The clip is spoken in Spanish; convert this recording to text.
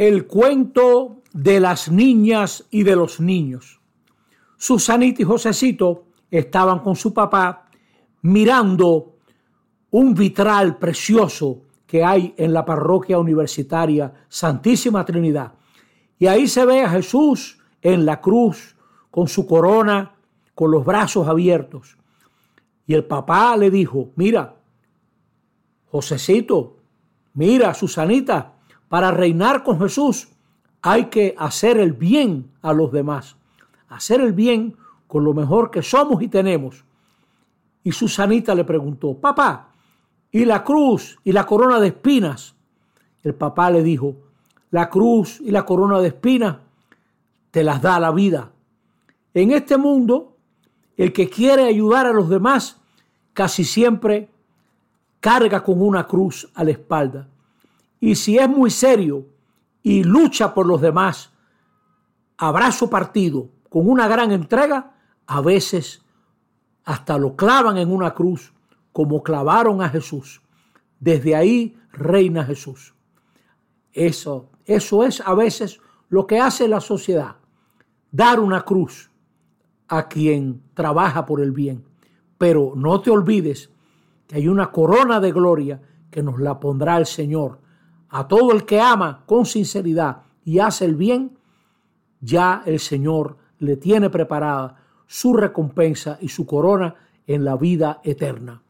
el cuento de las niñas y de los niños. Susanita y Josecito estaban con su papá mirando un vitral precioso que hay en la parroquia universitaria Santísima Trinidad. Y ahí se ve a Jesús en la cruz con su corona, con los brazos abiertos. Y el papá le dijo, mira, Josecito, mira, Susanita, para reinar con Jesús hay que hacer el bien a los demás, hacer el bien con lo mejor que somos y tenemos. Y Susanita le preguntó, papá, ¿y la cruz y la corona de espinas? El papá le dijo, la cruz y la corona de espinas te las da la vida. En este mundo, el que quiere ayudar a los demás casi siempre carga con una cruz a la espalda. Y si es muy serio y lucha por los demás, abrazo partido, con una gran entrega, a veces hasta lo clavan en una cruz, como clavaron a Jesús. Desde ahí reina Jesús. Eso, eso es a veces lo que hace la sociedad, dar una cruz a quien trabaja por el bien. Pero no te olvides que hay una corona de gloria que nos la pondrá el Señor. A todo el que ama con sinceridad y hace el bien, ya el Señor le tiene preparada su recompensa y su corona en la vida eterna.